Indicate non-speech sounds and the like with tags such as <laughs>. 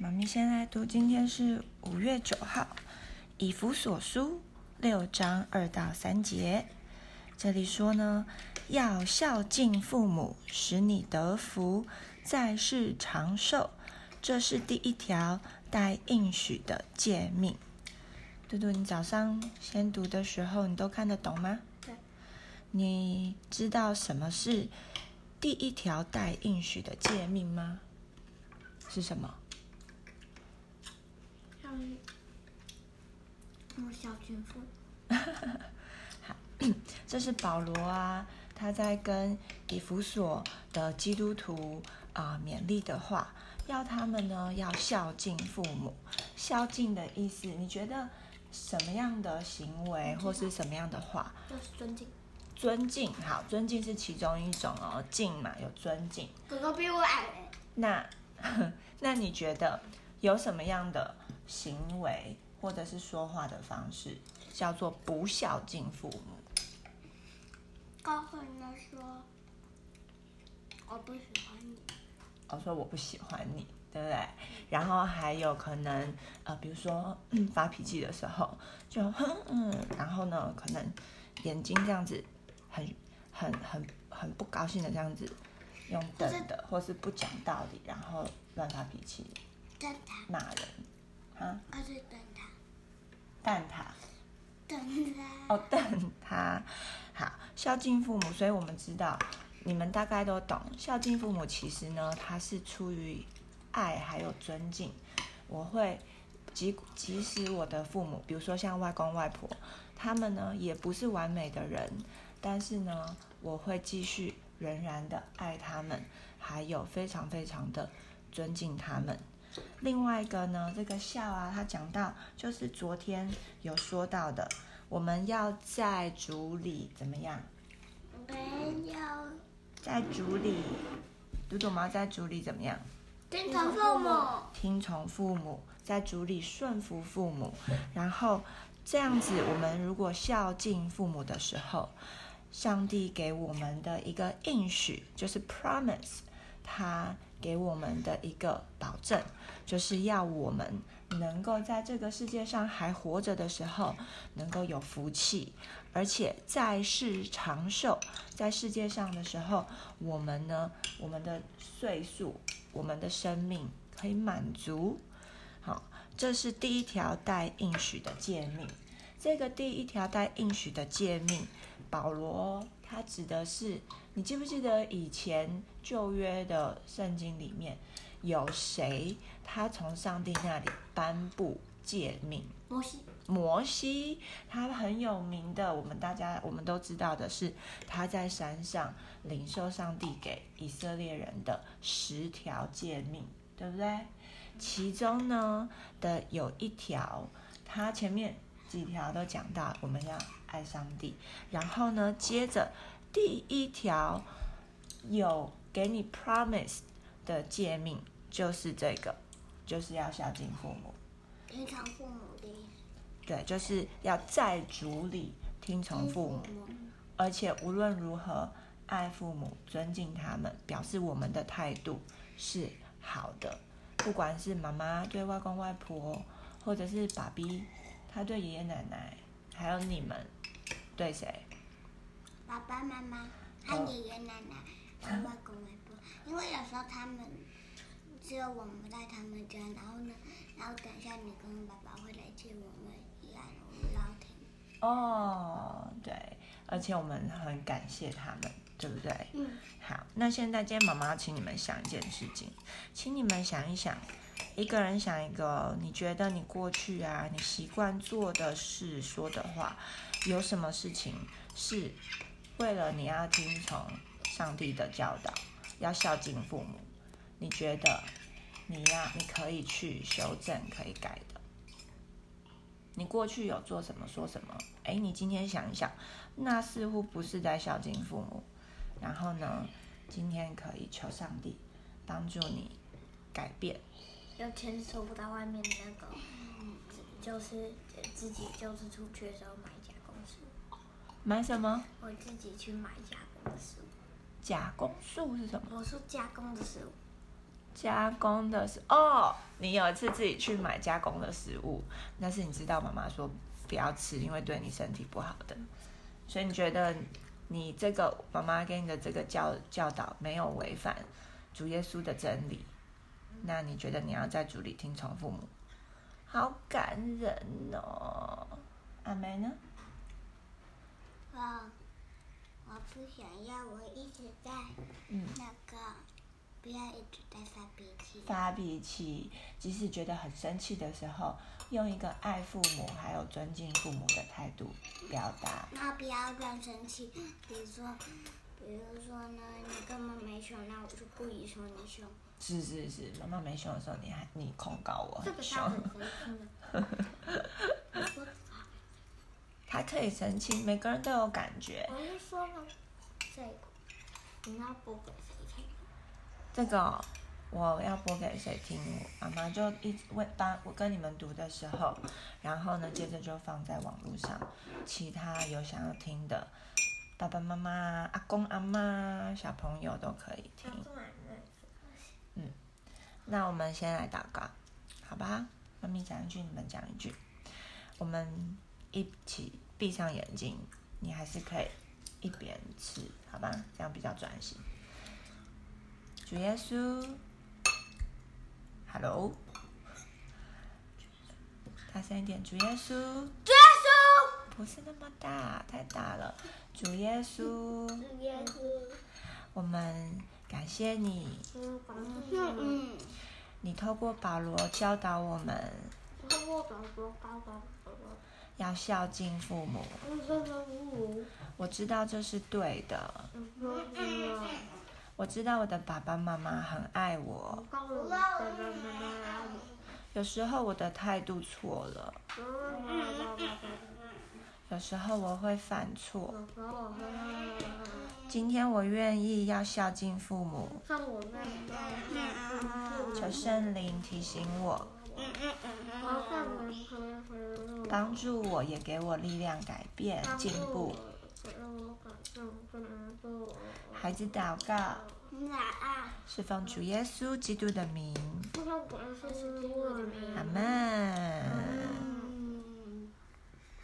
妈咪先来读，今天是五月九号，《以弗所书》六章二到三节。这里说呢，要孝敬父母，使你得福，在世长寿。这是第一条带应许的诫命。嘟嘟，你早上先读的时候，你都看得懂吗？对。你知道什么是第一条带应许的诫命吗？是什么？我小军父。好，<coughs> 这是保罗啊，他在跟以弗所的基督徒啊勉励的话，要他们呢要孝敬父母。孝敬的意思，你觉得什么样的行为或是什么样的话？就是尊敬。尊敬，好，尊敬是其中一种哦，敬嘛有尊敬。哥哥比我矮。那 <laughs> 那你觉得有什么样的行为？或者是说话的方式叫做不孝敬父母。告诉人家说，我不喜欢你。我说我不喜欢你，对不对？然后还有可能呃，比如说发脾气的时候，就哼嗯，然后呢，可能眼睛这样子很很很很不高兴的这样子用瞪的，或是不讲道理，然后乱发脾气，骂人，啊？瞪他，瞪他哦，瞪他。好，孝敬父母，所以我们知道，你们大概都懂，孝敬父母其实呢，它是出于爱还有尊敬。我会即即使我的父母，比如说像外公外婆，他们呢也不是完美的人，但是呢，我会继续仍然的爱他们，还有非常非常的尊敬他们。另外一个呢，这个孝啊，他讲到就是昨天有说到的，我们要在主里怎么样？没有。在主里，嘟嘟猫在主里怎么样？听从父母。听从父母，在主里顺服父母，然后这样子，我们如果孝敬父母的时候，上帝给我们的一个应许就是 promise，他。给我们的一个保证，就是要我们能够在这个世界上还活着的时候，能够有福气，而且在世长寿。在世界上的时候，我们呢，我们的岁数，我们的生命可以满足。好，这是第一条带应许的诫命。这个第一条带应许的诫命，保罗他指的是。你记不记得以前旧约的圣经里面有谁？他从上帝那里颁布诫命？摩西。摩西，他很有名的，我们大家我们都知道的是他在山上领受上帝给以色列人的十条诫命，对不对？其中呢的有一条，他前面几条都讲到我们要爱上帝，然后呢接着。第一条有给你 promise 的诫命，就是这个，就是要孝敬父母，听从父母的。对，就是要在主里听从父母，而且无论如何爱父母、尊敬他们，表示我们的态度是好的。不管是妈妈对外公外婆，或者是爸比他对爷爷奶奶，还有你们对谁？爸爸妈妈、和爷爷奶奶、和外公外婆，因为有时候他们只有我们在他们家，然后呢，然后等一下你跟爸爸会来接我们，一样我要听。哦，对，而且我们很感谢他们，对不对？嗯。好，那现在今天妈妈要请你们想一件事情，请你们想一想，一个人想一个，你觉得你过去啊，你习惯做的事、说的话，有什么事情是？为了你要听从上帝的教导，要孝敬父母，你觉得你要你可以去修正、可以改的。你过去有做什么、说什么？哎，你今天想一想，那似乎不是在孝敬父母。然后呢，今天可以求上帝帮助你改变。有钱收不到外面那个，就是自己就是出去的时候买。买什么？我自己去买加工的食物。加工素是什么？我说加工的食物。加工的食哦，你有一次自己去买加工的食物，但是你知道妈妈说不要吃，因为对你身体不好的，所以你觉得你这个妈妈给你的这个教教导没有违反主耶稣的真理，那你觉得你要在主里听从父母，好感人哦。阿梅呢？我我不想要，我一直在嗯，那个，不要一直在发脾气。发脾气，即使觉得很生气的时候，用一个爱父母还有尊敬父母的态度表达。那不要乱生气，比如说，比如说呢，你根本没凶，那我就故意说你凶。是是是，妈妈没凶的时候，你还你控告我这个很凶他，很生气的。<laughs> 我他可以澄清，每个人都有感觉。我是说呢，这个你要播给谁听？这个、我要播给谁听？妈妈就一直为当我跟你们读的时候，然后呢，接着就放在网络上，其他有想要听的，爸爸妈妈、阿公阿妈、小朋友都可以听。嗯那我们先来祷告，好吧？妈咪讲一句，你们讲一句，我们一起闭上眼睛，你还是可以一边吃，好吧？这样比较专心。主耶稣，Hello，大声一点，主耶稣，主耶稣，不是那么大，太大了。主耶稣，耶稣，我们感谢你，嗯嗯，你透过保罗教导我们要孝敬父母。我知道这是对的，我知道我的爸爸妈妈很爱我，有时候我的态度错了，有时候我会犯错。今天我愿意要孝敬父母，求圣灵提醒我，帮助我，也给我力量改变进步。孩子祷告，哪啊？是奉主耶稣基督的名阿门。